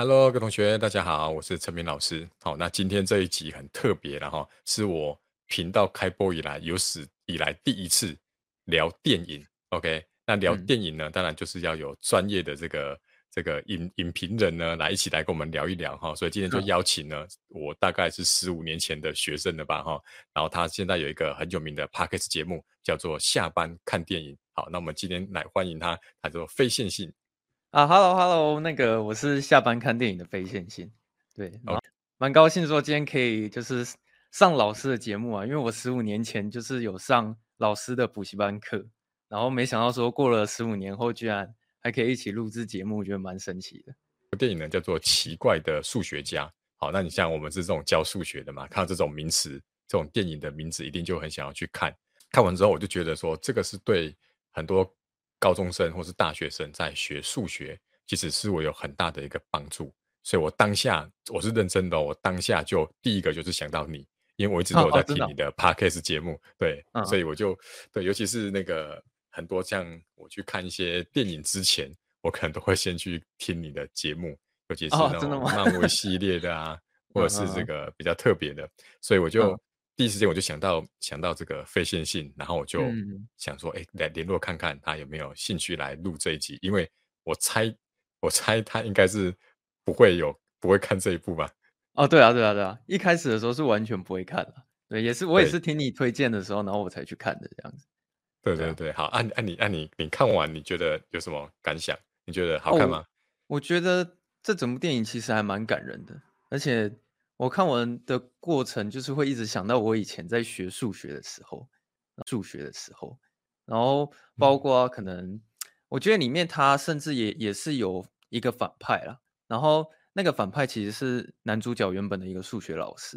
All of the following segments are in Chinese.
Hello，各位同学，大家好，我是陈明老师。好，那今天这一集很特别了哈，是我频道开播以来有史以来第一次聊电影。OK，那聊电影呢，嗯、当然就是要有专业的这个这个影影评人呢来一起来跟我们聊一聊哈。所以今天就邀请了我大概是十五年前的学生了吧哈。然后他现在有一个很有名的 Podcast 节目，叫做下班看电影。好，那我们今天来欢迎他，他叫做非线性。啊哈喽哈喽，那个我是下班看电影的非线性，对，蛮.高兴说今天可以就是上老师的节目啊，因为我十五年前就是有上老师的补习班课，然后没想到说过了十五年后，居然还可以一起录制节目，我觉得蛮神奇的。电影呢叫做《奇怪的数学家》，好，那你像我们是这种教数学的嘛，看到这种名词，这种电影的名字，一定就很想要去看。看完之后，我就觉得说这个是对很多。高中生或是大学生在学数学，其实是我有很大的一个帮助，所以我当下我是认真的，我当下就第一个就是想到你，因为我一直都有在听你的 Podcast 节目，对，所以我就对，尤其是那个很多像我去看一些电影之前，我可能都会先去听你的节目，尤其是那种漫威系列的啊，或者是这个比较特别的，所以我就。第一时间我就想到想到这个非线性，然后我就想说，哎、嗯，来联络看看他有没有兴趣来录这一集，因为我猜我猜他应该是不会有不会看这一部吧？哦，对啊，对啊，对啊，一开始的时候是完全不会看的，对，也是我也是听你推荐的时候，然后我才去看的这样子。对对对，好，按按你按你你看完你觉得有什么感想？你觉得好看吗？哦、我觉得这整部电影其实还蛮感人的，而且。我看完的过程，就是会一直想到我以前在学数学的时候，数学的时候，然后包括可能，我觉得里面他甚至也也是有一个反派啦，然后那个反派其实是男主角原本的一个数学老师，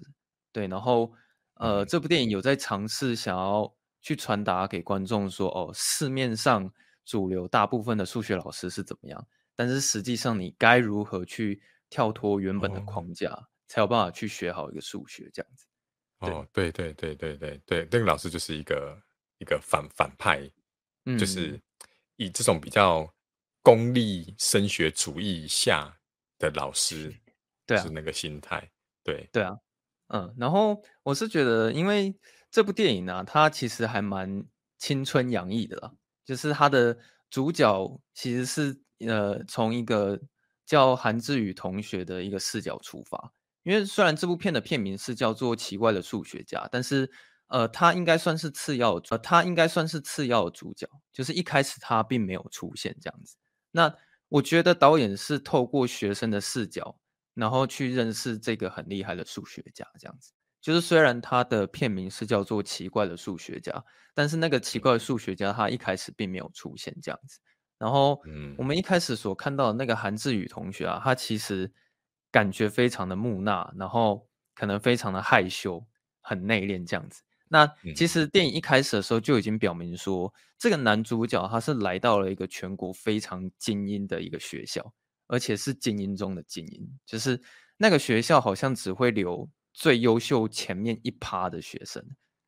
对，然后呃，这部电影有在尝试想要去传达给观众说，哦，市面上主流大部分的数学老师是怎么样，但是实际上你该如何去跳脱原本的框架。哦才有办法去学好一个数学这样子。哦，对对对对对对，那个老师就是一个一个反反派，嗯，就是以这种比较功利升学主义下的老师，对啊，是那个心态，对对啊，嗯，然后我是觉得，因为这部电影呢，啊，它其实还蛮青春洋溢的啦，就是它的主角其实是呃从一个叫韩志宇同学的一个视角出发。因为虽然这部片的片名是叫做《奇怪的数学家》，但是，呃，他应该算是次要，呃，他应该算是次要的主角，就是一开始他并没有出现这样子。那我觉得导演是透过学生的视角，然后去认识这个很厉害的数学家，这样子。就是虽然他的片名是叫做《奇怪的数学家》，但是那个奇怪的数学家他一开始并没有出现这样子。然后，嗯，我们一开始所看到的那个韩志宇同学啊，他其实。感觉非常的木讷，然后可能非常的害羞，很内敛这样子。那其实电影一开始的时候就已经表明说，这个男主角他是来到了一个全国非常精英的一个学校，而且是精英中的精英，就是那个学校好像只会留最优秀前面一趴的学生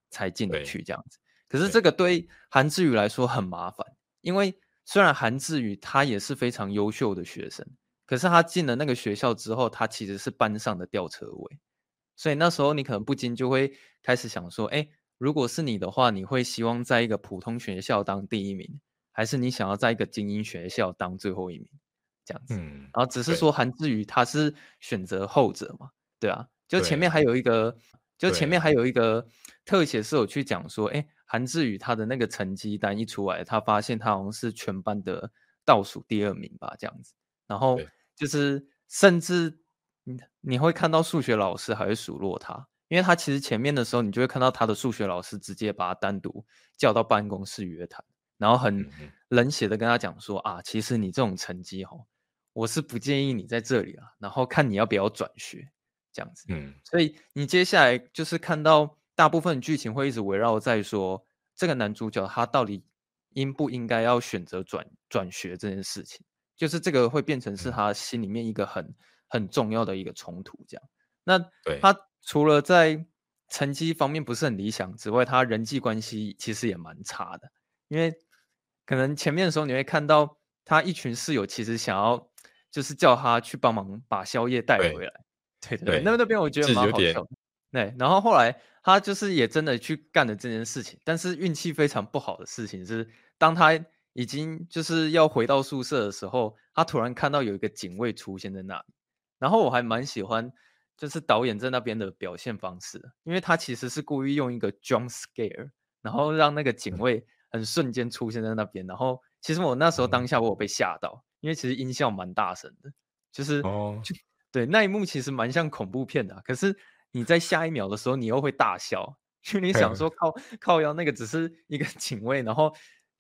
才进得去这样子。可是这个对韩志宇来说很麻烦，因为虽然韩志宇他也是非常优秀的学生。可是他进了那个学校之后，他其实是班上的吊车尾，所以那时候你可能不禁就会开始想说：哎，如果是你的话，你会希望在一个普通学校当第一名，还是你想要在一个精英学校当最后一名？这样子。嗯。然后只是说韩志宇他是选择后者嘛？对啊。就前面还有一个，就前面还有一个特写是有去讲说：哎，韩志宇他的那个成绩单一出来，他发现他好像是全班的倒数第二名吧？这样子。然后就是，甚至你你会看到数学老师还会数落他，因为他其实前面的时候，你就会看到他的数学老师直接把他单独叫到办公室约谈，然后很冷血的跟他讲说啊，其实你这种成绩哦，我是不建议你在这里啊，然后看你要不要转学这样子。嗯，所以你接下来就是看到大部分剧情会一直围绕在说，这个男主角他到底应不应该要选择转转学这件事情。就是这个会变成是他心里面一个很很重要的一个冲突，这样。那他除了在成绩方面不是很理想之外，他人际关系其实也蛮差的。因为可能前面的时候你会看到他一群室友其实想要就是叫他去帮忙把宵夜带回来。对对对，那那边我觉得蛮好笑。对，然后后来他就是也真的去干了这件事情，但是运气非常不好的事情是，当他已经就是要回到宿舍的时候，他突然看到有一个警卫出现在那里，然后我还蛮喜欢就是导演在那边的表现方式，因为他其实是故意用一个 jump scare，然后让那个警卫很瞬间出现在那边，然后其实我那时候当下我有被吓到，因为其实音效蛮大声的，就是哦，就对那一幕其实蛮像恐怖片的啊，可是。你在下一秒的时候，你又会大笑，因为你想说靠靠腰那个只是一个 警卫，然后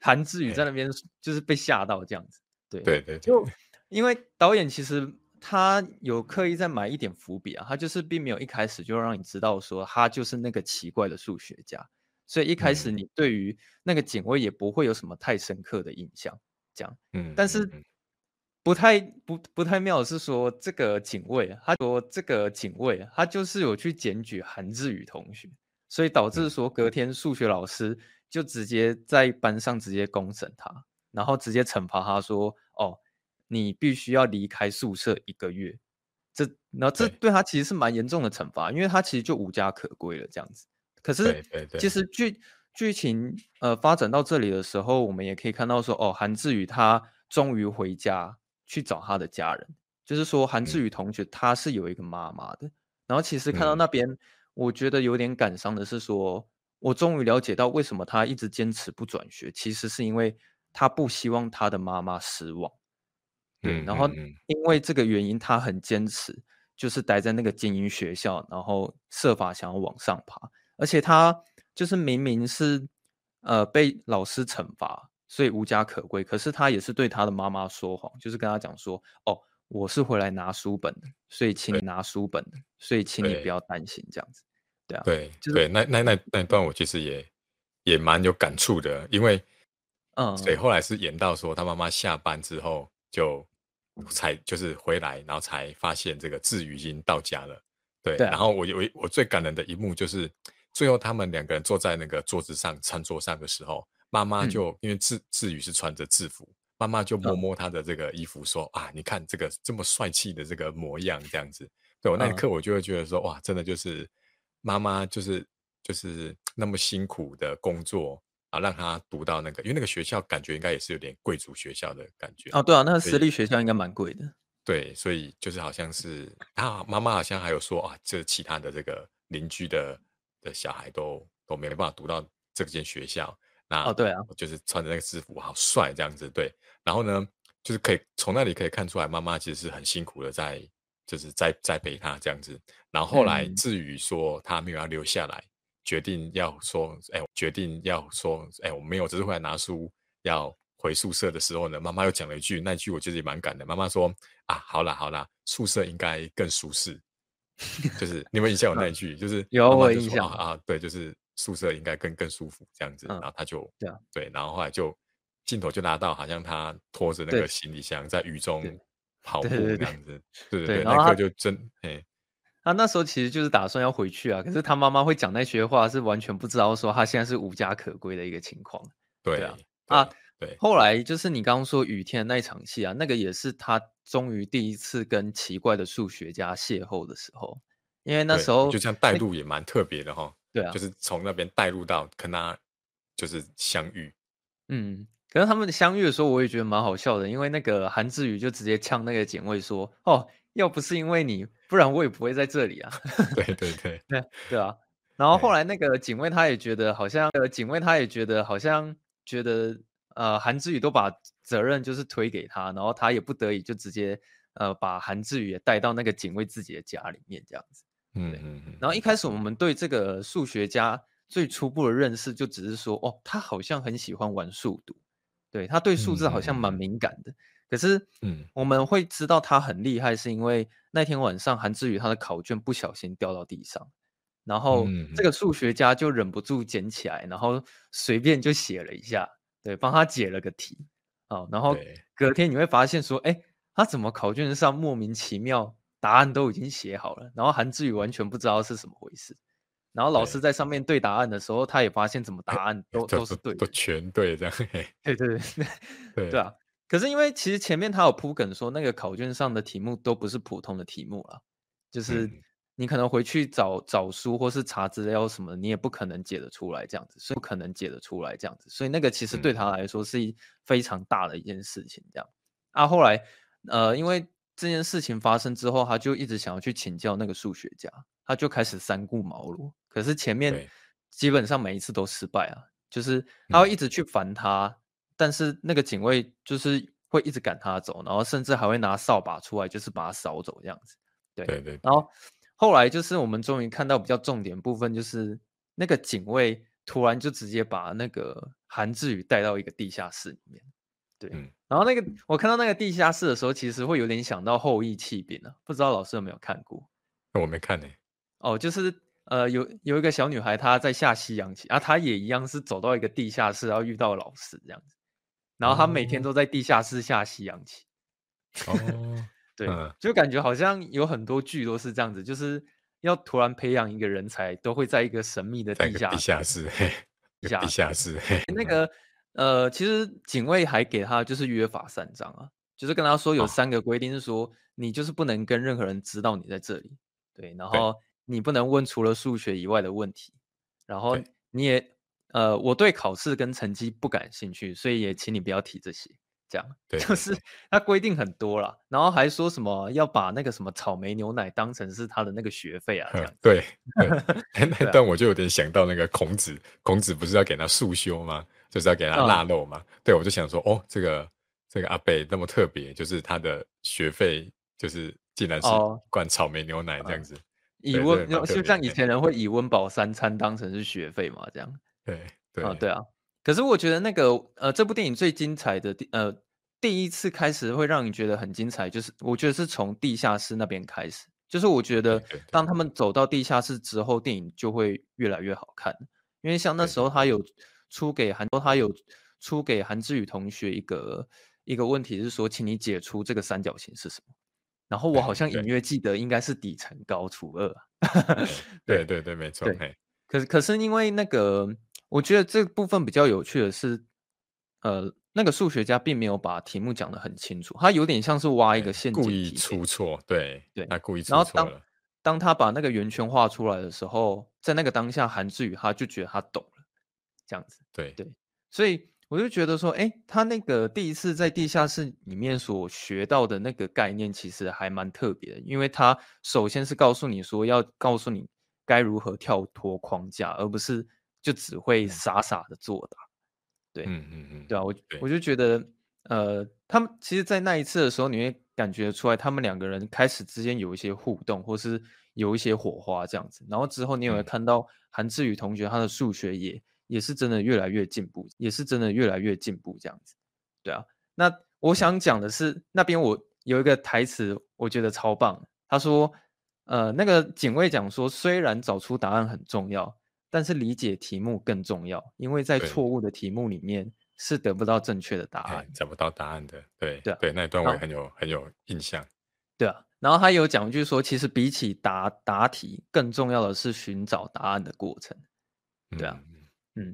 韩志宇在那边就是被吓到这样子。对对对，就因为导演其实他有刻意在埋一点伏笔啊，他就是并没有一开始就让你知道说他就是那个奇怪的数学家，所以一开始你对于那个警卫也不会有什么太深刻的印象，这样。嗯，但是。不太不不太妙的是说，这个警卫，他说这个警卫，他就是有去检举韩志宇同学，所以导致说隔天数学老师就直接在班上直接公审他，然后直接惩罚他说，哦，你必须要离开宿舍一个月。这，然后这对他其实是蛮严重的惩罚，因为他其实就无家可归了这样子。可是，其实剧剧情呃发展到这里的时候，我们也可以看到说，哦，韩志宇他终于回家。去找他的家人，就是说韩志宇同学他是有一个妈妈的。嗯、然后其实看到那边，我觉得有点感伤的是说，嗯、我终于了解到为什么他一直坚持不转学，其实是因为他不希望他的妈妈失望。对，然后因为这个原因，他很坚持，就是待在那个精英学校，然后设法想要往上爬。而且他就是明明是呃被老师惩罚。所以无家可归，可是他也是对他的妈妈说谎，就是跟他讲说：“哦，我是回来拿书本的，所以请你拿书本的，所以请你不要担心这样子。”对啊，对，就是、对，那那那那段我其实也也蛮有感触的，因为嗯，所以后来是演到说他妈妈下班之后就才就是回来，然后才发现这个志宇已经到家了。对，对啊、然后我我我最感人的一幕就是最后他们两个人坐在那个桌子上餐桌上的时候。妈妈就、嗯、因为志志宇是穿着制服，妈妈就摸摸他的这个衣服说，说、嗯、啊，你看这个这么帅气的这个模样，这样子。对我那一刻，我就会觉得说，哇，真的就是妈妈就是就是那么辛苦的工作啊，让他读到那个，因为那个学校感觉应该也是有点贵族学校的感觉。哦，对啊，那个私立学校应该蛮贵的。对，所以就是好像是他妈妈好像还有说啊，这其他的这个邻居的的小孩都都没办法读到这间学校。那哦，对啊，就是穿着那个制服，好帅这样子，对。然后呢，就是可以从那里可以看出来，妈妈其实是很辛苦的在，就是栽栽培他这样子。然后后来至于说他没有要留下来，嗯、决定要说，哎，决定要说，哎，我没有，只是回来拿书，要回宿舍的时候呢，妈妈又讲了一句，那句我觉得也蛮感的。妈妈说啊，好啦好啦，宿舍应该更舒适。就是你们印象有那一 句，就是有我印象啊，对，就是。宿舍应该更更舒服这样子，嗯、然后他就对、啊、对，然后后来就镜头就拉到，好像他拖着那个行李箱在雨中跑步这样子，对对对，那个就真哎，他那时候其实就是打算要回去啊，可是他妈妈会讲那些话，是完全不知道说他现在是无家可归的一个情况。对，对啊，对啊，对，后来就是你刚刚说雨天的那一场戏啊，那个也是他终于第一次跟奇怪的数学家邂逅的时候，因为那时候就这样带路也蛮特别的哈。对啊，就是从那边带入到跟他就是相遇，嗯，可是他们相遇的时候，我也觉得蛮好笑的，因为那个韩志宇就直接呛那个警卫说：“哦，要不是因为你，不然我也不会在这里啊。”对对对对对啊！然后后来那个警卫他也觉得好像，呃，警卫他也觉得好像觉得呃韩志宇都把责任就是推给他，然后他也不得已就直接呃把韩志宇也带到那个警卫自己的家里面这样子。嗯嗯嗯，然后一开始我们对这个数学家最初步的认识就只是说，哦，他好像很喜欢玩数独，对，他对数字好像蛮敏感的。可是，嗯，我们会知道他很厉害，是因为那天晚上韩志宇他的考卷不小心掉到地上，然后这个数学家就忍不住捡起来，然后随便就写了一下，对，帮他解了个题，好，然后隔天你会发现说，哎，他怎么考卷上莫名其妙？答案都已经写好了，然后韩志宇完全不知道是什么回事。然后老师在上面对答案的时候，他也发现怎么答案都都是对的，都全对这样。对对对对对啊！可是因为其实前面他有铺梗说，那个考卷上的题目都不是普通的题目了，就是你可能回去找找书或是查资料什么，你也不可能解得出来这样子，所以不可能解得出来这样子，所以那个其实对他来说是一非常大的一件事情。这样啊，后来呃，因为这件事情发生之后，他就一直想要去请教那个数学家，他就开始三顾茅庐。可是前面基本上每一次都失败啊，就是他会一直去烦他。但是那个警卫就是会一直赶他走，然后甚至还会拿扫把出来，就是把他扫走这样子。对对对。然后后来就是我们终于看到比较重点部分，就是那个警卫突然就直接把那个韩志宇带到一个地下室里面。对。嗯、然后那个我看到那个地下室的时候，其实会有点想到后羿弃兵啊，不知道老师有没有看过？我没看呢、欸。哦，就是呃，有有一个小女孩她在下西洋棋啊，她也一样是走到一个地下室，然后遇到老师这样子。然后她每天都在地下室下西洋棋。哦，对，嗯、就感觉好像有很多剧都是这样子，就是要突然培养一个人才，都会在一个神秘的地下地下室，地下室，地下室。那个呃，其实警卫还给他就是约法三章啊，就是跟他说有三个规定，是说、哦、你就是不能跟任何人知道你在这里，对，然后你不能问除了数学以外的问题，然后你也。呃，我对考试跟成绩不感兴趣，所以也请你不要提这些。这样，对，就是他规定很多啦，然后还说什么要把那个什么草莓牛奶当成是他的那个学费啊，这样。对，对 但我就有点想到那个孔子，孔子不是要给他束修吗？就是要给他腊肉嘛。嗯、对，我就想说，哦，这个这个阿伯那么特别，就是他的学费就是竟然是灌草莓牛奶这样子，以温就像以前人会。以温饱三餐当成是学费嘛，这样。对对啊，对啊，可是我觉得那个呃，这部电影最精彩的第呃第一次开始会让你觉得很精彩，就是我觉得是从地下室那边开始，就是我觉得当。他们走到地下室之后，电影就会越来越好看，因为像那时候他有出给韩，他有出给韩志宇同学一个一个问题，是说，请你解出这个三角形是什么，然后我好像隐约记得应该是底层高除二，对对对，没错，对，可是可是因为那个。我觉得这部分比较有趣的是，呃，那个数学家并没有把题目讲得很清楚，他有点像是挖一个陷阱，故意出错，对对，他故意出错。然后当当他把那个圆圈画出来的时候，在那个当下，韩志宇他就觉得他懂了，这样子，对对，所以我就觉得说，哎，他那个第一次在地下室里面所学到的那个概念，其实还蛮特别的，因为他首先是告诉你说，要告诉你该如何跳脱框架，而不是。就只会傻傻的作答，对，嗯嗯嗯，对啊，我我就觉得，呃，他们其实，在那一次的时候，你会感觉出来，他们两个人开始之间有一些互动，或是有一些火花这样子。然后之后，你也会看到韩志宇同学他的数学也也是真的越来越进步，也是真的越来越进步这样子。对啊，那我想讲的是，那边我有一个台词，我觉得超棒。他说，呃，那个警卫讲说，虽然找出答案很重要。但是理解题目更重要，因为在错误的题目里面是得不到正确的答案，找不到答案的。对对对，那一段我也很有很有印象。对啊，然后他有讲一句说，其实比起答答题，更重要的是寻找答案的过程。对啊，嗯，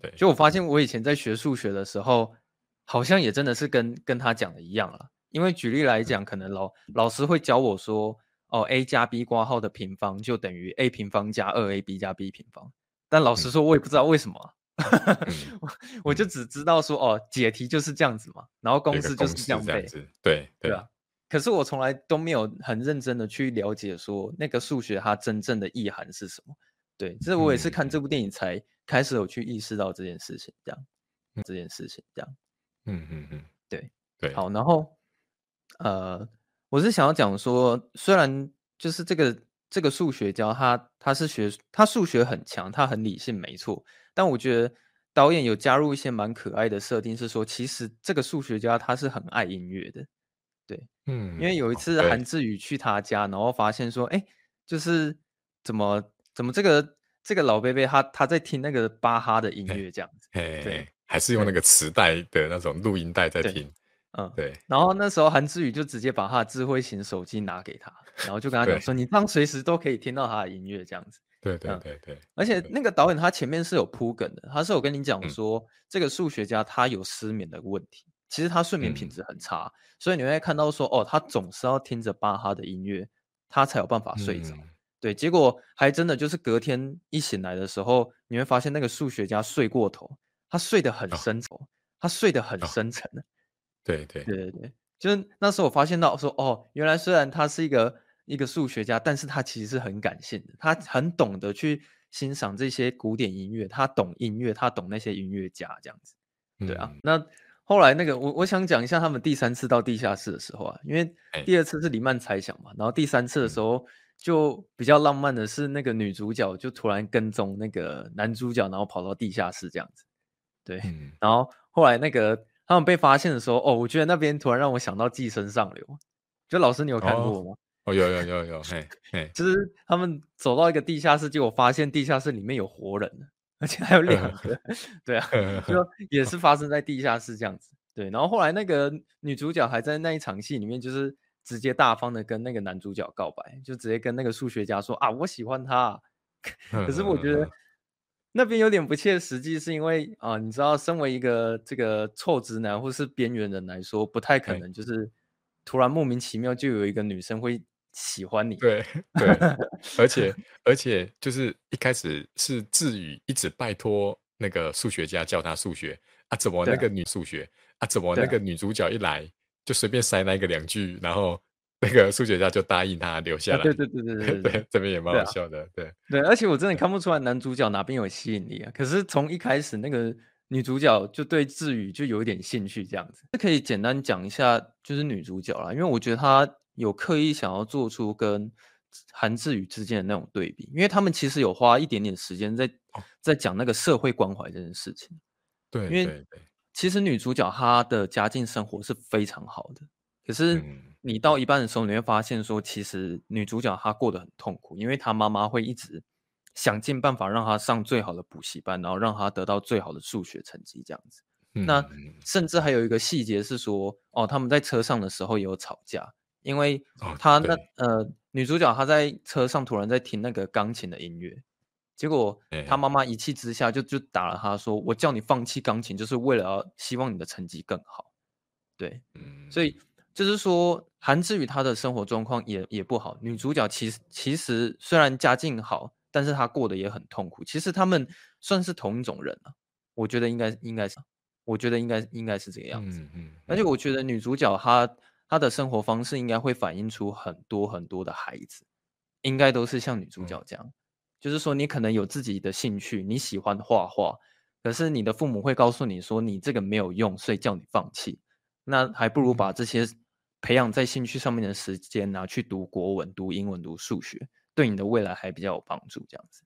对。就我发现，我以前在学数学的时候，好像也真的是跟跟他讲的一样了。因为举例来讲，可能老老师会教我说，哦，a 加 b 括号的平方就等于 a 平方加二 ab 加 b 平方。但老实说，我也不知道为什么、啊，嗯、我就只知道说，哦，解题就是这样子嘛，然后公式就是这样背，对对，对啊。可是我从来都没有很认真的去了解说那个数学它真正的意涵是什么。对，这我也是看这部电影才开始有去意识到这件事情，这样，嗯、这件事情这样，嗯嗯嗯，对对。好，然后，呃，我是想要讲说，虽然就是这个。这个数学家他他是学他数学很强，他很理性，没错。但我觉得导演有加入一些蛮可爱的设定，是说其实这个数学家他是很爱音乐的，对，嗯。因为有一次韩志宇去他家，然后发现说，哎，就是怎么怎么这个这个老伯伯他他在听那个巴哈的音乐这样子，对，还是用那个磁带的那种录音带在听。嗯，对。然后那时候韩志宇就直接把他的智慧型手机拿给他，然后就跟他讲说：“你这样随时都可以听到他的音乐，这样子。”对对对对。而且那个导演他前面是有铺梗的，他是有跟你讲说，这个数学家他有失眠的问题，其实他睡眠品质很差，嗯、所以你会看到说，哦，他总是要听着巴哈的音乐，他才有办法睡着。嗯、对，结果还真的就是隔天一醒来的时候，你会发现那个数学家睡过头，他睡得很深沉，哦、他睡得很深沉。哦、对对对对对，就是那时候我发现到说，哦，原来虽然他是一个一个数学家，但是他其实是很感性的，他很懂得去欣赏这些古典音乐，他懂音乐，他懂那些音乐家这样子。对啊，嗯、那。后来那个我我想讲一下他们第三次到地下室的时候啊，因为第二次是黎曼猜想嘛，然后第三次的时候就比较浪漫的是那个女主角就突然跟踪那个男主角，然后跑到地下室这样子。对，然后后来那个他们被发现的时候，哦，我觉得那边突然让我想到《寄生上流》，就老师你有看过吗？哦，有有有有，嘿，嘿，就是他们走到一个地下室，结果发现地下室里面有活人。而且还有两个，对啊，就 也是发生在地下室这样子。对，然后后来那个女主角还在那一场戏里面，就是直接大方的跟那个男主角告白，就直接跟那个数学家说啊，我喜欢他。可是我觉得那边有点不切实际，是因为啊，你知道，身为一个这个臭直男或是边缘人来说，不太可能就是突然莫名其妙就有一个女生会。喜欢你，对对，而且 而且就是一开始是智宇一直拜托那个数学家教他数学啊，怎么那个女数学啊，啊，怎么那个女主角一来就随便塞那个两句，然后那个数学家就答应他留下来，对对对对对对，对，这边也蛮好笑的，对、啊、对，对，而且我真的看不出来男主角哪边有吸引力啊，可是从一开始那个女主角就对智宇就有一点兴趣，这样子，可以简单讲一下就是女主角啦，因为我觉得她。有刻意想要做出跟韩志宇之间的那种对比，因为他们其实有花一点点时间在在讲那个社会关怀这件事情。对，因为其实女主角她的家境生活是非常好的，可是你到一半的时候，你会发现说，其实女主角她过得很痛苦，因为她妈妈会一直想尽办法让她上最好的补习班，然后让她得到最好的数学成绩这样子。那甚至还有一个细节是说，哦，他们在车上的时候也有吵架。因为她那、哦、呃女主角她在车上突然在听那个钢琴的音乐，结果他妈妈一气之下就就打了他说：“我叫你放弃钢琴，就是为了要希望你的成绩更好。”对，嗯、所以就是说韩志宇他的生活状况也也不好。女主角其实其实虽然家境好，但是她过得也很痛苦。其实他们算是同一种人啊，我觉得应该应该是，我觉得应该应该是这个样子。嗯嗯、而且我觉得女主角她。她的生活方式应该会反映出很多很多的孩子，应该都是像女主角这样，嗯、就是说你可能有自己的兴趣，你喜欢画画，可是你的父母会告诉你说你这个没有用，所以叫你放弃。那还不如把这些培养在兴趣上面的时间拿去读国文、读英文、读数学，对你的未来还比较有帮助。这样子，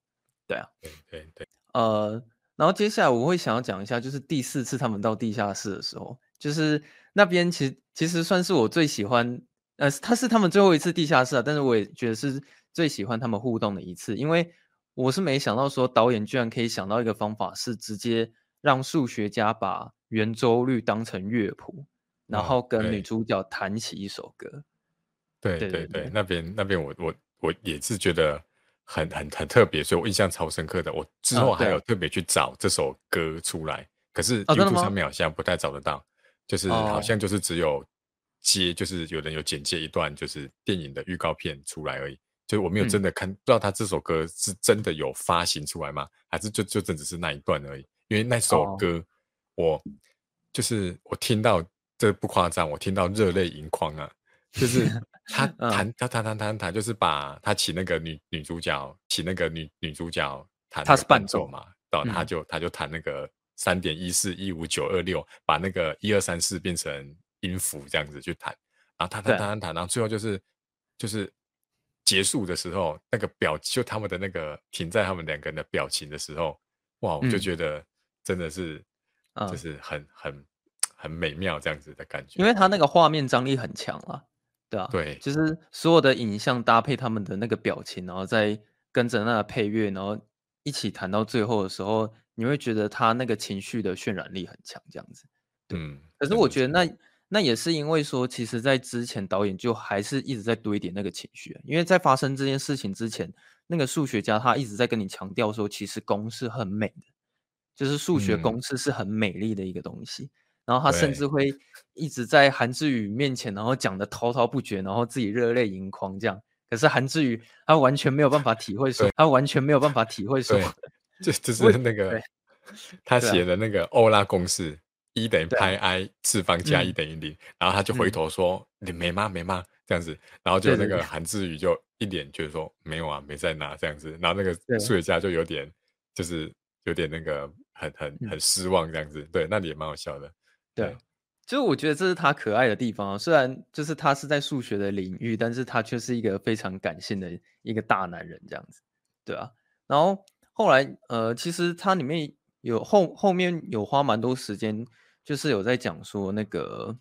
对啊，对对对，呃，然后接下来我会想要讲一下，就是第四次他们到地下室的时候，就是。那边其实其实算是我最喜欢，呃，他是他们最后一次地下室啊，但是我也觉得是最喜欢他们互动的一次，因为我是没想到说导演居然可以想到一个方法，是直接让数学家把圆周率当成乐谱，然后跟女主角弹起一首歌。哦、对对对，那边那边我我我也是觉得很很很特别，所以我印象超深刻的。我之后还有特别去找这首歌出来，哦、可是 YouTube 上面好像不太找得到。就是好像就是只有接，oh. 就是有人有剪接一段，就是电影的预告片出来而已。就是我没有真的看，嗯、不知道他这首歌是真的有发行出来吗？还是就就真只是那一段而已？因为那首歌我，我、oh. 就是我听到这不夸张，我听到热泪盈眶啊！就是 他弹他弹弹弹弹，就是把他请那个女女主角，请那个女女主角弹，他是伴奏嘛，然后他就、嗯、他就弹那个。三点一四一五九二六，把那个一二三四变成音符，这样子去弹，然后弹弹弹弹弹，然后最后就是就是结束的时候，那个表就他们的那个停在他们两个人的表情的时候，哇，我就觉得真的是，嗯、就是很很很美妙这样子的感觉，因为他那个画面张力很强啊，对啊，对，就是所有的影像搭配他们的那个表情，然后再跟着那个配乐，然后一起弹到最后的时候。你会觉得他那个情绪的渲染力很强，这样子。嗯，可是我觉得那那也是因为说，其实，在之前导演就还是一直在堆叠那个情绪，因为在发生这件事情之前，那个数学家他一直在跟你强调说，其实公式很美的，就是数学公式是很美丽的一个东西。嗯、然后他甚至会一直在韩志宇面前，然后讲的滔滔不绝，然后自己热泪盈眶这样。可是韩志宇他完全没有办法体会说，他完全没有办法体会说，就就是那个他写的那个欧拉公式，一等于派 i 次方加一等于零，然后他就回头说你没吗没吗这样子，然后就那个韩志宇就一脸就是说没有啊没在拿这样子，然后那个数学家就有点就是有点那个。很很很失望这样子，对，那里也蛮好笑的。对，对就是我觉得这是他可爱的地方。虽然就是他是在数学的领域，但是他却是一个非常感性的一个大男人这样子，对啊。然后后来呃，其实他里面有后后面有花蛮多时间，就是有在讲说那个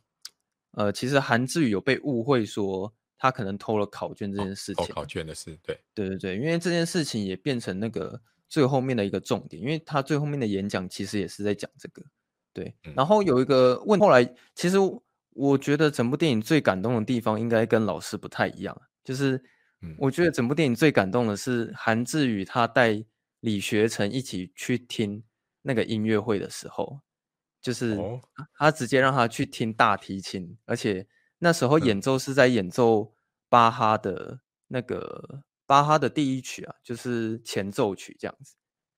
呃，其实韩志宇有被误会说他可能偷了考卷这件事情，偷考卷的事，对对对对，因为这件事情也变成那个。最后面的一个重点，因为他最后面的演讲其实也是在讲这个，对。然后有一个问，后来其实我觉得整部电影最感动的地方，应该跟老师不太一样，就是我觉得整部电影最感动的是韩志宇他带李学成一起去听那个音乐会的时候，就是他直接让他去听大提琴，而且那时候演奏是在演奏巴哈的那个。巴哈的第一曲啊，就是前奏曲这样子。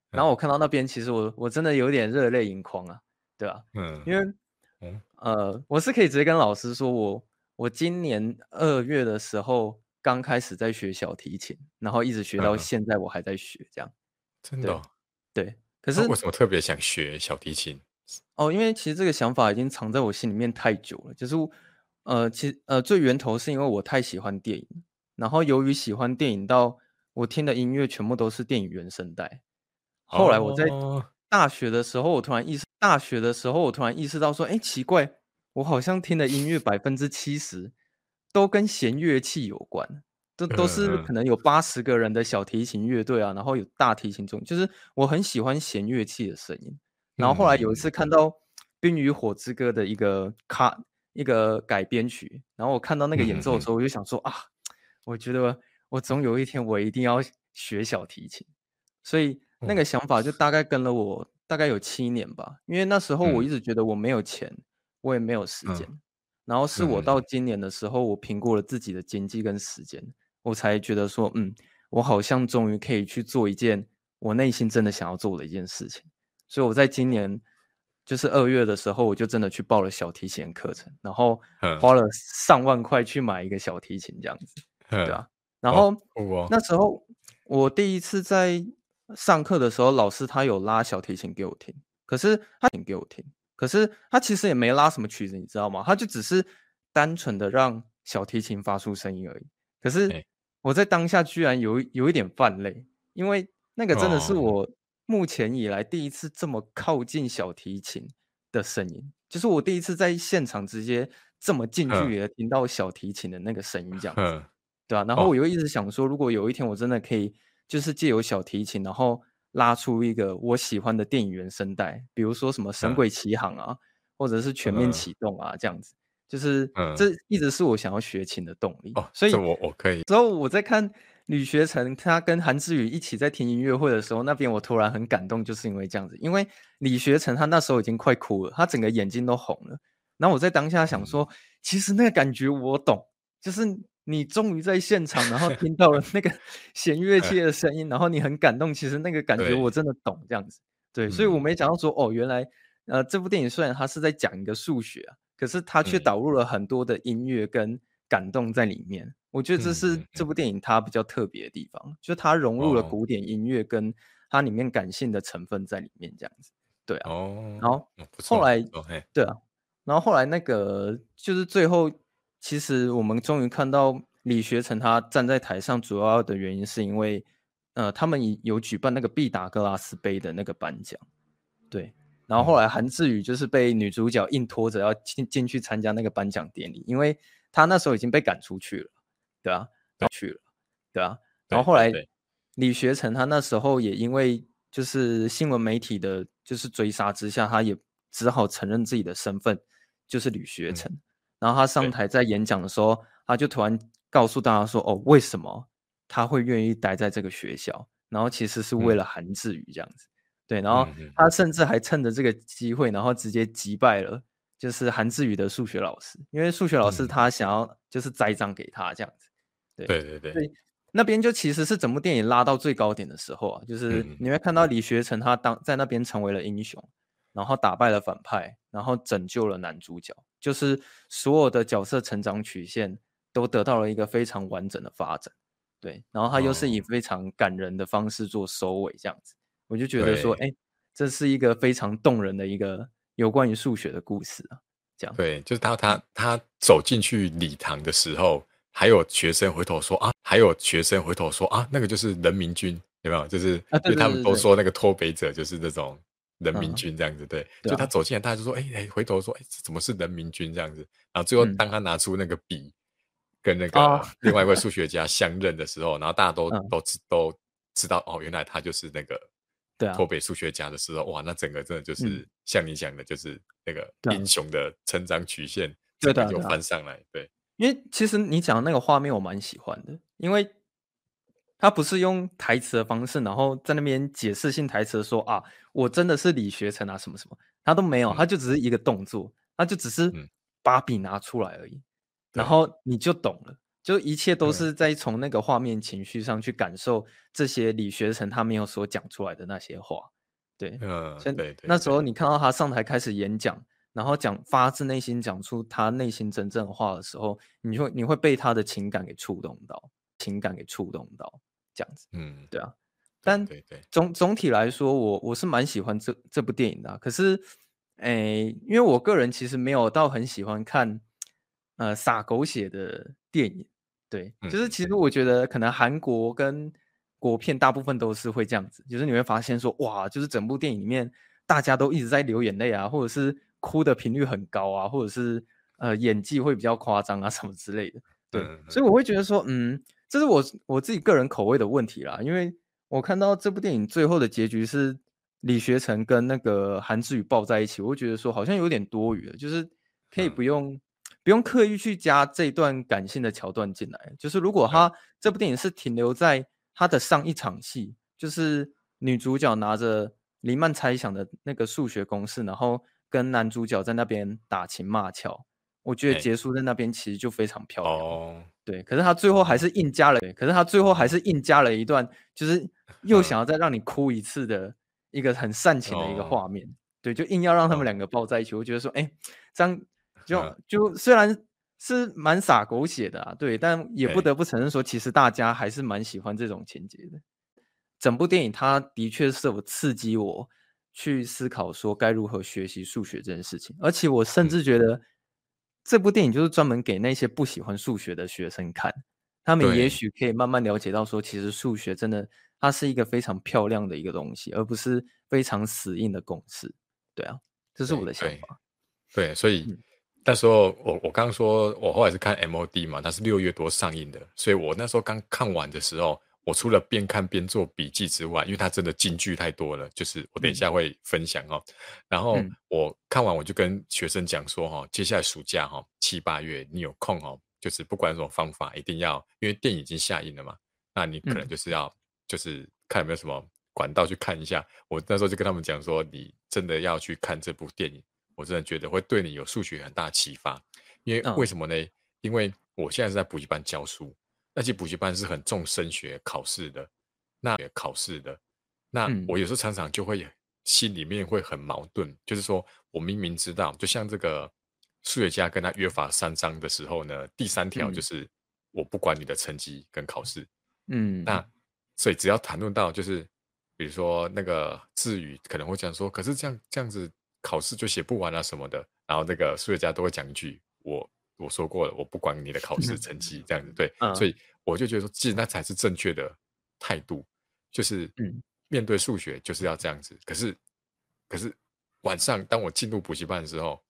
然后我看到那边，其实我我真的有点热泪盈眶啊，对啊，嗯，因为，嗯，呃，我是可以直接跟老师说，我我今年二月的时候刚开始在学小提琴，然后一直学到现在，我还在学这样。真的？对。可是为什么特别想学小提琴？哦，因为其实这个想法已经藏在我心里面太久了。就是，呃，其实呃，最源头是因为我太喜欢电影。然后由于喜欢电影，到我听的音乐全部都是电影原声带。后来我在大学的时候，我突然意识，大学的时候我突然意识到说，哎，奇怪，我好像听的音乐百分之七十都跟弦乐器有关，都都是可能有八十个人的小提琴乐队啊，然后有大提琴中，就是我很喜欢弦乐器的声音。然后后来有一次看到《冰与火之歌》的一个卡一个改编曲，然后我看到那个演奏的时候，我就想说啊。我觉得我总有一天我一定要学小提琴，所以那个想法就大概跟了我大概有七年吧。因为那时候我一直觉得我没有钱，我也没有时间。然后是我到今年的时候，我评估了自己的经济跟时间，我才觉得说，嗯，我好像终于可以去做一件我内心真的想要做的一件事情。所以我在今年就是二月的时候，我就真的去报了小提琴课程，然后花了上万块去买一个小提琴，这样子。对啊，然后、哦哦、那时候我第一次在上课的时候，老师他有拉小提琴给我听，可是他听给我听，可是他其实也没拉什么曲子，你知道吗？他就只是单纯的让小提琴发出声音而已。可是我在当下居然有有一点泛泪，因为那个真的是我目前以来第一次这么靠近小提琴的声音，就是我第一次在现场直接这么近距离的听到小提琴的那个声音，这样子。对啊，然后我又一直想说，如果有一天我真的可以，就是借由小提琴，然后拉出一个我喜欢的电影原声带，比如说什么《神鬼奇航》啊，或者是《全面启动》啊，这样子，就是这一直是我想要学琴的动力。哦，所以我我可以。之后我在看吕学成他跟韩志宇一起在听音乐会的时候，那边我突然很感动，就是因为这样子，因为李学成他那时候已经快哭了，他整个眼睛都红了。然后我在当下想说，其实那个感觉我懂，就是。你终于在现场，然后听到了那个 弦乐器的声音，然后你很感动。其实那个感觉我真的懂，这样子。对，所以我没想到说，哦，原来，呃，这部电影虽然它是在讲一个数学啊，可是它却导入了很多的音乐跟感动在里面。我觉得这是这部电影它比较特别的地方，就它融入了古典音乐跟它里面感性的成分在里面，这样子。对啊。哦。然后后来，对啊，然后后来那个就是最后。其实我们终于看到李学成他站在台上，主要的原因是因为，呃，他们有举办那个毕达哥拉斯杯的那个颁奖，对。然后后来韩志宇就是被女主角硬拖着要进进去参加那个颁奖典礼，因为他那时候已经被赶出去了，对啊，要去了，对啊。然后后来李学成他那时候也因为就是新闻媒体的就是追杀之下，他也只好承认自己的身份就是李学成。嗯然后他上台在演讲的时候，他就突然告诉大家说：“哦，为什么他会愿意待在这个学校？然后其实是为了韩志宇这样子。”对，然后他甚至还趁着这个机会，然后直接击败了，就是韩志宇的数学老师，因为数学老师他想要就是栽赃给他这样子。对对对对，那边就其实是整部电影拉到最高点的时候啊，就是你会看到李学成他当在那边成为了英雄，然后打败了反派，然后拯救了男主角，就是所有的角色成长曲线都得到了一个非常完整的发展。对，然后他又是以非常感人的方式做收尾，这样子，我就觉得说，哎，这是一个非常动人的一个有关于数学的故事啊。这样，对，就是他他他走进去礼堂的时候。还有学生回头说啊，还有学生回头说啊，那个就是人民军，有没有？就是，就他们都说那个脱北者就是那种人民军这样子，对。就他走进来，大家就说，哎哎，回头说，哎，怎么是人民军这样子？然后最后当他拿出那个笔，跟那个另外一位数学家相认的时候，然后大家都都知都知道，哦，原来他就是那个脱北数学家的时候，哇，那整个真的就是像你讲的，就是那个英雄的成长曲线，对的，就翻上来，对。因为其实你讲的那个画面我蛮喜欢的，因为他不是用台词的方式，然后在那边解释性台词说啊，我真的是李学成啊，什么什么，他都没有，他就只是一个动作，他就只是把笔拿出来而已，然后你就懂了，就一切都是在从那个画面情绪上去感受这些李学成他没有所讲出来的那些话，对，嗯，对，那时候你看到他上台开始演讲。然后讲发自内心讲出他内心真正的话的时候，你会你会被他的情感给触动到，情感给触动到，这样子，嗯，对啊。但对对总总体来说，我我是蛮喜欢这这部电影的啊。可是，诶，因为我个人其实没有到很喜欢看，呃，撒狗血的电影。对，就是其实我觉得可能韩国跟国片大部分都是会这样子，就是你会发现说，哇，就是整部电影里面大家都一直在流眼泪啊，或者是。哭的频率很高啊，或者是呃演技会比较夸张啊，什么之类的。对，嗯、所以我会觉得说，嗯，这是我我自己个人口味的问题啦。因为我看到这部电影最后的结局是李学成跟那个韩志宇抱在一起，我会觉得说好像有点多余了，就是可以不用、嗯、不用刻意去加这一段感性的桥段进来。就是如果他、嗯、这部电影是停留在他的上一场戏，就是女主角拿着黎曼猜想的那个数学公式，然后。跟男主角在那边打情骂俏，我觉得结束在那边其实就非常漂亮。哦，对，可是他最后还是硬加了，可是他最后还是硬加了一段，就是 又想要再让你哭一次的一个很煽情的一个画面。对，就硬要让他们两个抱在一起。我觉得说，哎，这样就就虽然是蛮洒狗血的啊，对，但也不得不承认说，其实大家还是蛮喜欢这种情节的。整部电影它的确是有刺激我。去思考说该如何学习数学这件事情，而且我甚至觉得这部电影就是专门给那些不喜欢数学的学生看，他们也许可以慢慢了解到说，其实数学真的它是一个非常漂亮的一个东西，而不是非常死硬的公式。对啊，这是我的想法。对，对，所以那时候我我刚刚说我后来是看 MOD 嘛，它是六月多上映的，所以我那时候刚看完的时候。我除了边看边做笔记之外，因为它真的金句太多了，就是我等一下会分享哦。嗯、然后我看完我就跟学生讲说哈，接下来暑假哈七八月你有空哦，就是不管什么方法，一定要，因为电影已经下映了嘛，那你可能就是要就是看有没有什么管道去看一下。我那时候就跟他们讲说，你真的要去看这部电影，我真的觉得会对你有数学很大启发。因为为什么呢？嗯、因为我现在是在补习班教书。那些补习班是很重升学考试的，那考试的，那我有时候常常就会心里面会很矛盾，嗯、就是说我明明知道，就像这个数学家跟他约法三章的时候呢，第三条就是我不管你的成绩跟考试，嗯，那所以只要谈论到就是，比如说那个志宇可能会讲说，可是这样这样子考试就写不完啊什么的，然后那个数学家都会讲一句我。我说过了，我不管你的考试成绩，这样子对，嗯、所以我就觉得说，其实那才是正确的态度，就是面对数学就是要这样子。可是，可是晚上当我进入补习班的时候，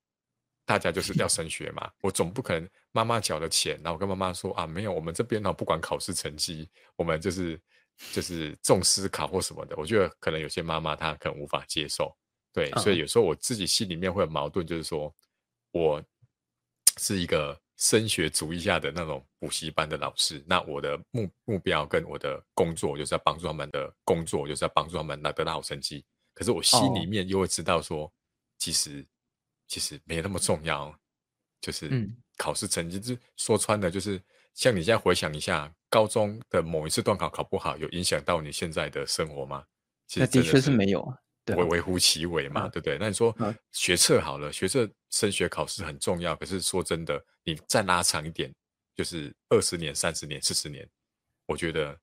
大家就是要升学嘛，我总不可能妈妈缴了钱，然后我跟妈妈说啊，没有，我们这边呢不管考试成绩，我们就是就是重思考或什么的。我觉得可能有些妈妈她可能无法接受，对，嗯、所以有时候我自己心里面会有矛盾，就是说我。是一个升学主义下的那种补习班的老师，那我的目目标跟我的工作就是要帮助他们的工作，就是要帮助他们拿得到好成绩。可是我心里面又会知道说，其实其实没那么重要，就是考试成绩，嗯、就说穿了，就是像你现在回想一下，高中的某一次段考考不好，有影响到你现在的生活吗？其实那的确是没有啊，微微乎其微嘛，对不对？那你说学测好了，学测升学考试很重要，可是说真的，你再拉长一点，就是二十年、三十年、四十年，我觉得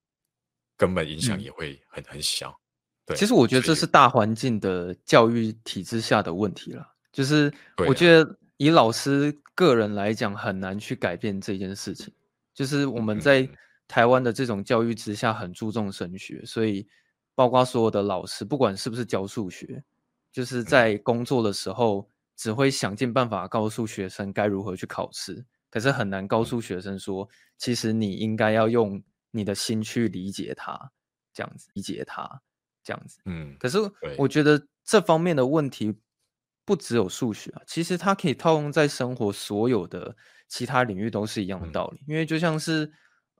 根本影响也会很、嗯、很小。对，其实我觉得这是大环境的教育体制下的问题了。就是我觉得以老师个人来讲，很难去改变这件事情。就是我们在台湾的这种教育之下，很注重升学，所以包括所有的老师，不管是不是教数学，就是在工作的时候，只会想尽办法告诉学生该如何去考试，可是很难告诉学生说，其实你应该要用你的心去理解它，这样子理解它，这样子。嗯，可是我觉得这方面的问题。不只有数学啊，其实它可以套用在生活所有的其他领域都是一样的道理。嗯、因为就像是，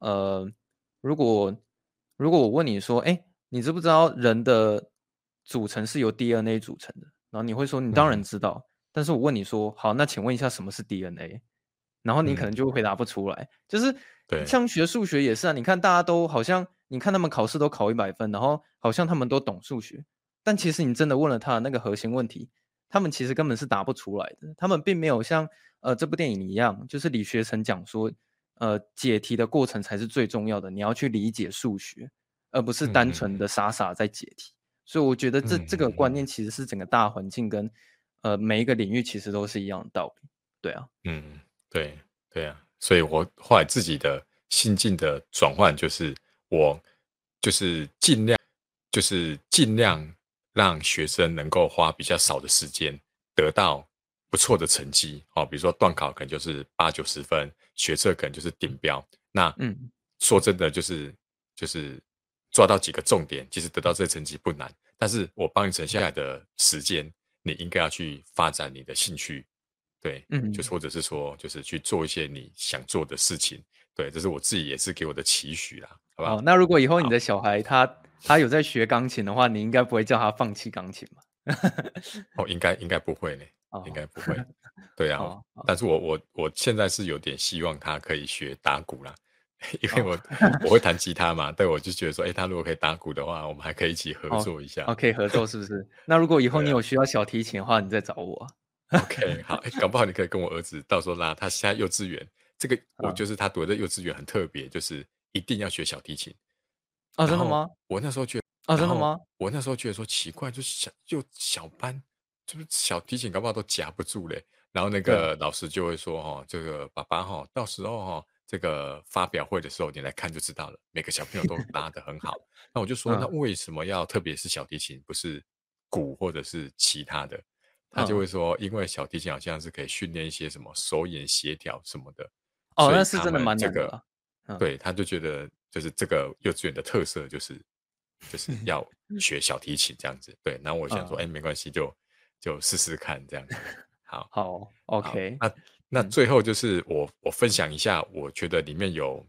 呃，如果如果我问你说，哎，你知不知道人的组成是由 DNA 组成的？然后你会说，你当然知道。嗯、但是我问你说，好，那请问一下，什么是 DNA？然后你可能就会回答不出来。嗯、就是，像学数学也是啊。你看大家都好像，你看他们考试都考一百分，然后好像他们都懂数学，但其实你真的问了他的那个核心问题。他们其实根本是答不出来的，他们并没有像呃这部电影一样，就是李学成讲说，呃解题的过程才是最重要的，你要去理解数学，而不是单纯的傻傻在解题。嗯、所以我觉得这、嗯、这个观念其实是整个大环境跟呃每一个领域其实都是一样的道理。对啊，嗯，对对啊，所以我后来自己的心境的转换就是我就是尽量就是尽量。让学生能够花比较少的时间得到不错的成绩哦，比如说段考可能就是八九十分，学测可能就是顶标。那嗯，说真的，就是就是抓到几个重点，其实得到这个成绩不难。但是我帮你省下来的时间，你应该要去发展你的兴趣，对，嗯，就是或者是说，就是去做一些你想做的事情，对，这是我自己也是给我的期许啦，好不好？哦，那如果以后你的小孩他。他有在学钢琴的话，你应该不会叫他放弃钢琴吧？哦，应该应该不会呢，哦、应该不会。对啊，哦、但是我我我现在是有点希望他可以学打鼓啦，因为我、哦、我会弹吉他嘛，对，我就觉得说，哎、欸，他如果可以打鼓的话，我们还可以一起合作一下。哦，可以合作是不是？那如果以后你有需要小提琴的话，你再找我。OK，好，搞不好你可以跟我儿子到时候拉他现在幼稚园，这个我就是他读的幼稚园很特别，就是一定要学小提琴。啊，真的吗？我那时候觉得啊，真的吗？我那时候觉得说奇怪，就小就小班，就是小提琴，搞不好都夹不住嘞。然后那个老师就会说：“哦，这个爸爸哈，到时候哈，这个发表会的时候你来看就知道了。每个小朋友都 拉得很好。那我就说，那为什么要特别是小提琴，不是鼓或者是其他的？他就会说，因为小提琴好像是可以训练一些什么手眼协调什么的。哦，那是真的蛮难的。对，他就觉得。就是这个幼稚园的特色，就是就 是要学小提琴这样子。对，然后我想说，哎、嗯，没关系，就就试试看这样子。好，好，OK。那那最后就是我我分享一下，我觉得里面有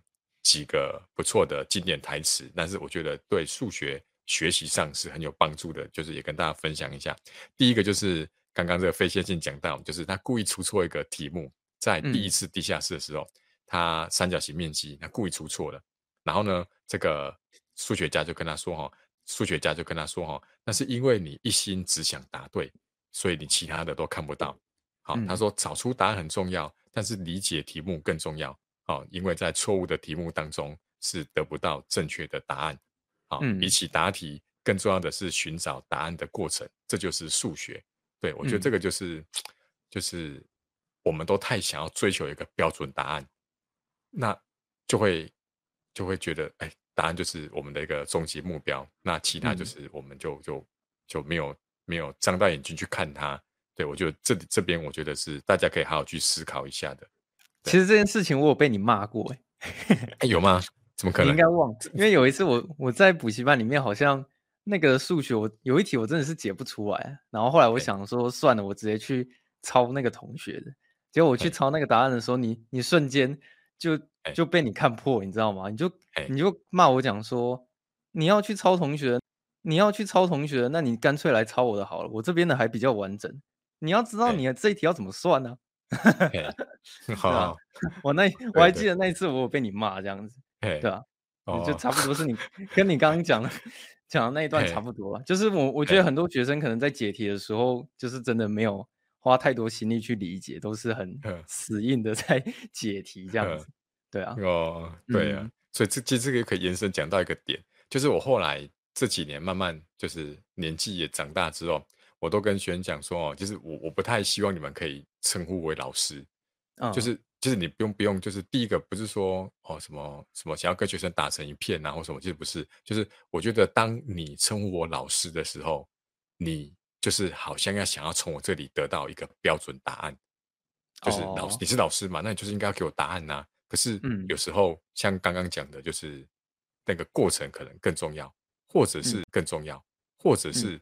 几个不错的经典台词，但是我觉得对数学学习上是很有帮助的，就是也跟大家分享一下。第一个就是刚刚这个费先生讲到，就是他故意出错一个题目，在第一次地下室的时候，嗯、他三角形面积，他故意出错了。然后呢，这个数学家就跟他说：“哈，数学家就跟他说：哈，那是因为你一心只想答对，所以你其他的都看不到。好，他说找出答案很重要，但是理解题目更重要。好，因为在错误的题目当中是得不到正确的答案。好，比起答题，更重要的是寻找答案的过程。这就是数学。对，我觉得这个就是，就是我们都太想要追求一个标准答案，那就会。”就会觉得，哎，答案就是我们的一个终极目标。那其他就是，我们就、嗯、就就没有没有张大眼睛去看它。对，我觉得这这边，我觉得是大家可以好好去思考一下的。其实这件事情我有被你骂过，哎，有吗？怎么 可能？你应该忘了，因为有一次我我在补习班里面，好像那个数学我有一题我真的是解不出来，然后后来我想说算了，我直接去抄那个同学的。结果我去抄那个答案的时候，你你瞬间。就就被你看破，你知道吗？你就你就骂我讲说，你要去抄同学，你要去抄同学，那你干脆来抄我的好了，我这边的还比较完整。你要知道你的这一题要怎么算呢、啊？好、啊，我那我还记得那一次我有被你骂这样子，对吧、啊？就差不多是你跟你刚刚讲的讲的那一段差不多了。就是我我觉得很多学生可能在解题的时候，就是真的没有花太多心力去理解，都是很死硬的 在解题这样子。对啊，哦，对啊，嗯、所以这其实这个也可以延伸讲到一个点，就是我后来这几年慢慢就是年纪也长大之后。我都跟学生讲说哦，就是我我不太希望你们可以称呼为老师，嗯、就是就是你不用不用，就是第一个不是说哦什么什么想要跟学生打成一片啊或什么，其实不是，就是我觉得当你称呼我老师的时候，你就是好像要想要从我这里得到一个标准答案，就是老师、哦、你是老师嘛，那你就是应该要给我答案呐、啊。可是有时候、嗯、像刚刚讲的，就是那个过程可能更重要，或者是更重要，嗯、或者是。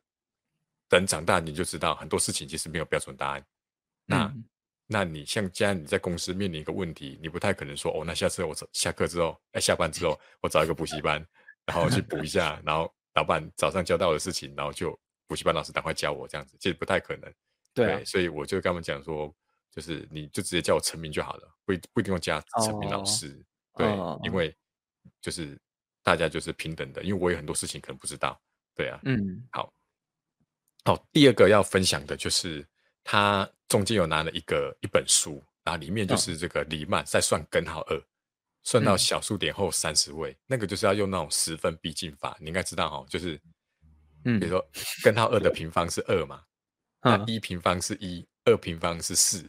等长大你就知道很多事情其实没有标准答案。那，嗯、那你像既然你在公司面临一个问题，你不太可能说哦，那下次我下课之后，哎，下班之后我找一个补习班，然后去补一下，然后老板早上交代我的事情，然后就补习班老师赶快教我这样子，其实不太可能。对，啊、对，所以我就跟他们讲说，就是你就直接叫我陈明就好了，不不一定要加陈明老师。哦、对，哦、因为就是大家就是平等的，因为我有很多事情可能不知道。对啊，嗯，好。好，第二个要分享的就是他中间有拿了一个一本书，然后里面就是这个黎曼在算根号二，算到小数点后三十位，嗯、那个就是要用那种十分逼近法，你应该知道哈，就是，嗯，比如说根号二的平方是二嘛，嗯、那一平方是一，二平方是四，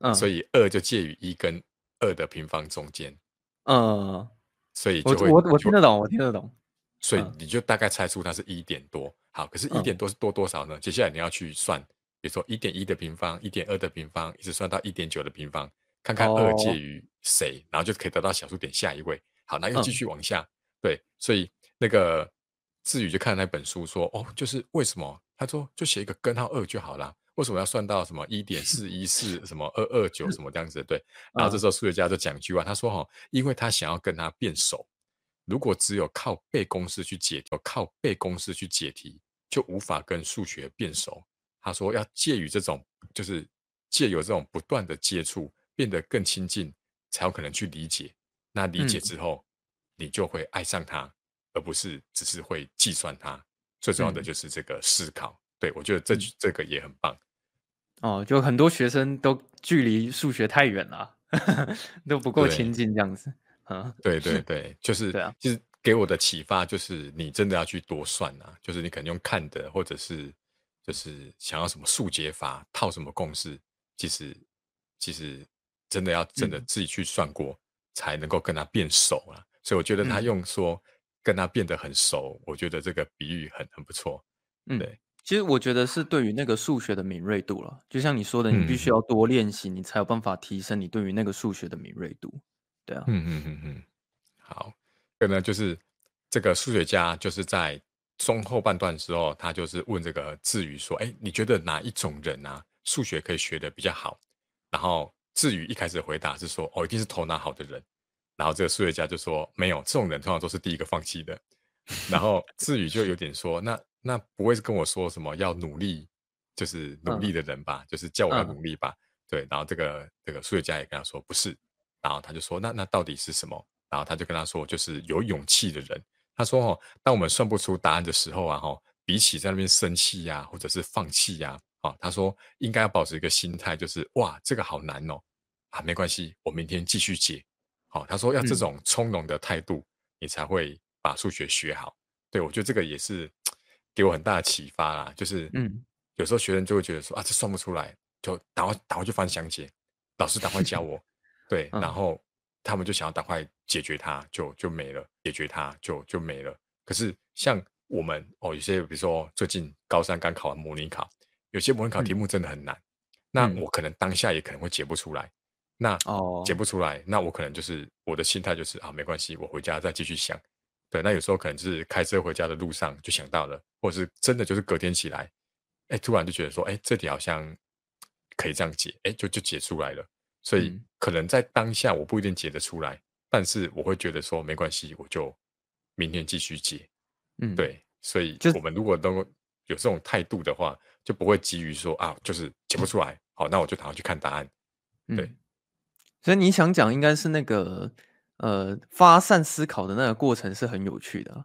嗯，所以二就介于一跟二的平方中间，嗯，所以就会我我我听得懂，我听得懂，所以你就大概猜出它是一点多。好，可是，一点多是多多少呢？嗯、接下来你要去算，比如说一点一的平方，一点二的平方，一直算到一点九的平方，看看二介于谁，哦、然后就可以得到小数点下一位。好，那又继续往下，嗯、对，所以那个志宇就看那本书说，哦，就是为什么？他说就写一个根号二就好了，为什么要算到什么一点四一四什么二二九什么这样子？对，然后这时候数学家就讲一句话，他说哈，因为他想要跟他变熟，如果只有靠背公式去解题，靠背公式去解题。就无法跟数学变熟。他说要借于这种，就是借由这种不断的接触，变得更亲近，才有可能去理解。那理解之后，嗯、你就会爱上它，而不是只是会计算它。最重要的就是这个思考。嗯、对，我觉得这这个也很棒。哦，就很多学生都距离数学太远了，都不够亲近这样子。嗯，对对 对，就是对啊，就是。给我的启发就是，你真的要去多算啊，就是你可能用看的，或者是就是想要什么数解法套什么公式，其实其实真的要真的自己去算过，嗯、才能够跟他变熟啊。所以我觉得他用说跟他变得很熟，嗯、我觉得这个比喻很很不错。嗯，对，其实我觉得是对于那个数学的敏锐度了，就像你说的，你必须要多练习，你才有办法提升你对于那个数学的敏锐度。对啊，嗯嗯嗯嗯，好。这个呢，就是这个数学家就是在中后半段的时候，他就是问这个智宇说：“哎，你觉得哪一种人啊，数学可以学的比较好？”然后智宇一开始回答是说：“哦，一定是头脑好的人。”然后这个数学家就说：“没有，这种人通常都是第一个放弃的。”然后智宇就有点说：“那那不会是跟我说什么要努力，就是努力的人吧？嗯、就是叫我要努力吧？”嗯、对。然后这个这个数学家也跟他说：“不是。”然后他就说：“那那到底是什么？”然后他就跟他说，就是有勇气的人。他说：“哦，当我们算不出答案的时候啊，哈，比起在那边生气呀，或者是放弃呀，啊，他说应该要保持一个心态，就是哇，这个好难哦，啊，没关系，我明天继续解。好，他说要这种从容的态度，嗯、你才会把数学学好。对，我觉得这个也是给我很大的启发啦。就是，嗯，有时候学生就会觉得说啊，这算不出来，就打快打快去翻详解，老师赶快教我。对，然后。他们就想要赶快解决它，就就没了；解决它，就就没了。可是像我们哦，有些比如说最近高三刚考完模拟考，有些模拟考题目真的很难。嗯、那我可能当下也可能会解不出来。嗯、那哦，解不出来，那我可能就是我的心态就是啊，没关系，我回家再继续想。对，那有时候可能就是开车回家的路上就想到了，或者是真的就是隔天起来，哎，突然就觉得说，哎，这题好像可以这样解，哎，就就解出来了。所以可能在当下我不一定解得出来，嗯、但是我会觉得说没关系，我就明天继续解。嗯，对，所以我们如果都有这种态度的话，就不会急于说啊，就是解不出来，好，那我就赶快去看答案。对，嗯、所以你想讲应该是那个呃发散思考的那个过程是很有趣的。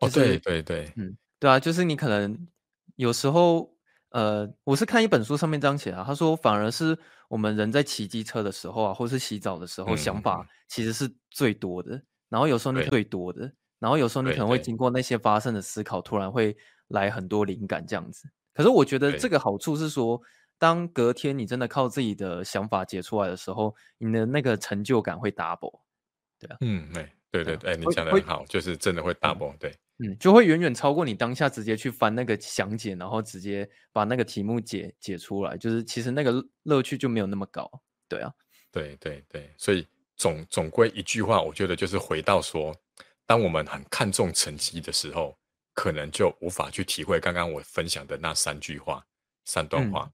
就是、哦，对对对，嗯，对啊，就是你可能有时候呃，我是看一本书上面这样写啊，他说反而是我们人在骑机车的时候啊，或是洗澡的时候，嗯、想法其实是最多的，然后有时候你最多的。然后有时候你可能会经过那些发生的思考，突然会来很多灵感这样子。可是我觉得这个好处是说，当隔天你真的靠自己的想法解出来的时候，你的那个成就感会 double。对啊，嗯，对对对对，你讲的很好，就是真的会 double，对，嗯，就会远远超过你当下直接去翻那个详解，然后直接把那个题目解解出来，就是其实那个乐趣就没有那么高。对啊，对对对，所以总总归一句话，我觉得就是回到说。当我们很看重成绩的时候，可能就无法去体会刚刚我分享的那三句话、三段话。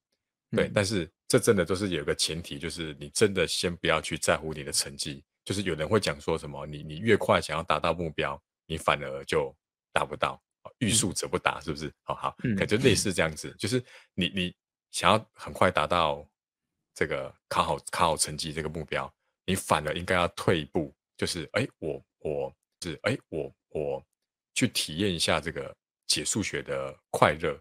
嗯、对，嗯、但是这真的都是有一个前提，就是你真的先不要去在乎你的成绩。就是有人会讲说什么，你你越快想要达到目标，你反而就达不到。欲速则不达，是不是？好好，可能就类似这样子，嗯、就是你你想要很快达到这个考好考好成绩这个目标，你反而应该要退一步，就是哎，我我。是哎，我我去体验一下这个解数学的快乐，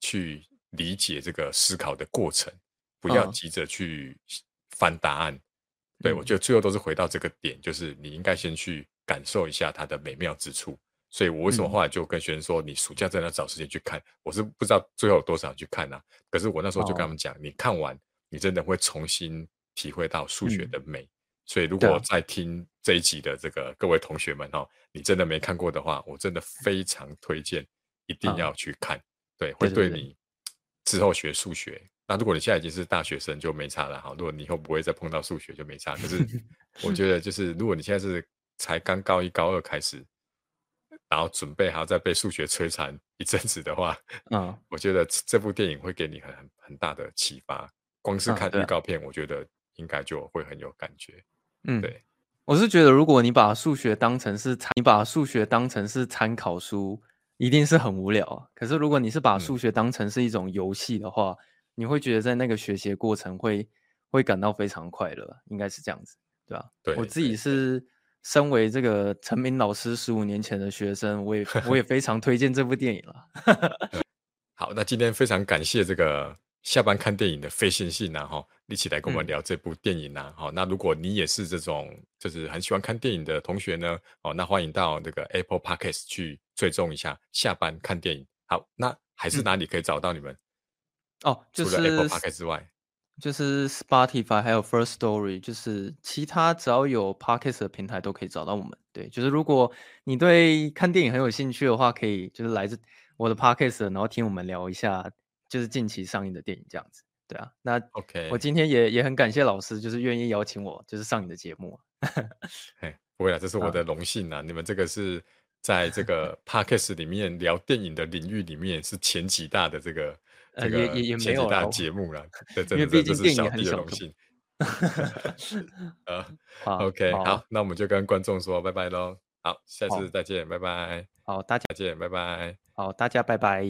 去理解这个思考的过程，不要急着去翻答案。哦、对，我觉得最后都是回到这个点，就是你应该先去感受一下它的美妙之处。所以我为什么后来就跟学生说，你暑假在那找时间去看？我是不知道最后有多少人去看啊。可是我那时候就跟他们讲，哦、你看完，你真的会重新体会到数学的美。嗯所以，如果在听这一集的这个各位同学们哦，你真的没看过的话，我真的非常推荐，一定要去看。对，会对你之后学数学。那如果你现在已经是大学生，就没差了哈。如果你以后不会再碰到数学，就没差。可是，我觉 得就是如果你现在是才刚高一、高二开始，然后准备还要再被数学摧残一阵子的话，嗯，我觉得这部电影会给你很很很大的启发。光是看预告片，我觉得应该就会很有感觉。嗯，对，我是觉得，如果你把数学当成是参，你把数学当成是参考书，一定是很无聊。可是，如果你是把数学当成是一种游戏的话，嗯、你会觉得在那个学习过程会会感到非常快乐，应该是这样子，对吧？对，我自己是身为这个陈明老师十五年前的学生，我也我也 非常推荐这部电影了。好，那今天非常感谢这个。下班看电影的费信信啊，哈，一起来跟我们聊这部电影啊，好、嗯，那如果你也是这种就是很喜欢看电影的同学呢，哦，那欢迎到这个 Apple Podcast 去追踪一下下班看电影。好，那还是哪里可以找到你们？嗯、哦，就是除了 Apple Podcast 之外，就是 Spotify 还有 First Story，就是其他只要有 Podcast 的平台都可以找到我们。对，就是如果你对看电影很有兴趣的话，可以就是来自我的 Podcast，然后听我们聊一下。就是近期上映的电影这样子，对啊，那 OK，我今天也也很感谢老师，就是愿意邀请我，就是上你的节目。嘿，不会啊，这是我的荣幸啊！啊你们这个是在这个 Podcast 里面聊电影的领域里面是前几大的这个这个前几大节目了，对，真的这是小弟的荣幸。呃，OK，好，那我们就跟观众说拜拜喽。好，下次再见，拜拜。好，大家再见，拜拜。好，大家拜拜。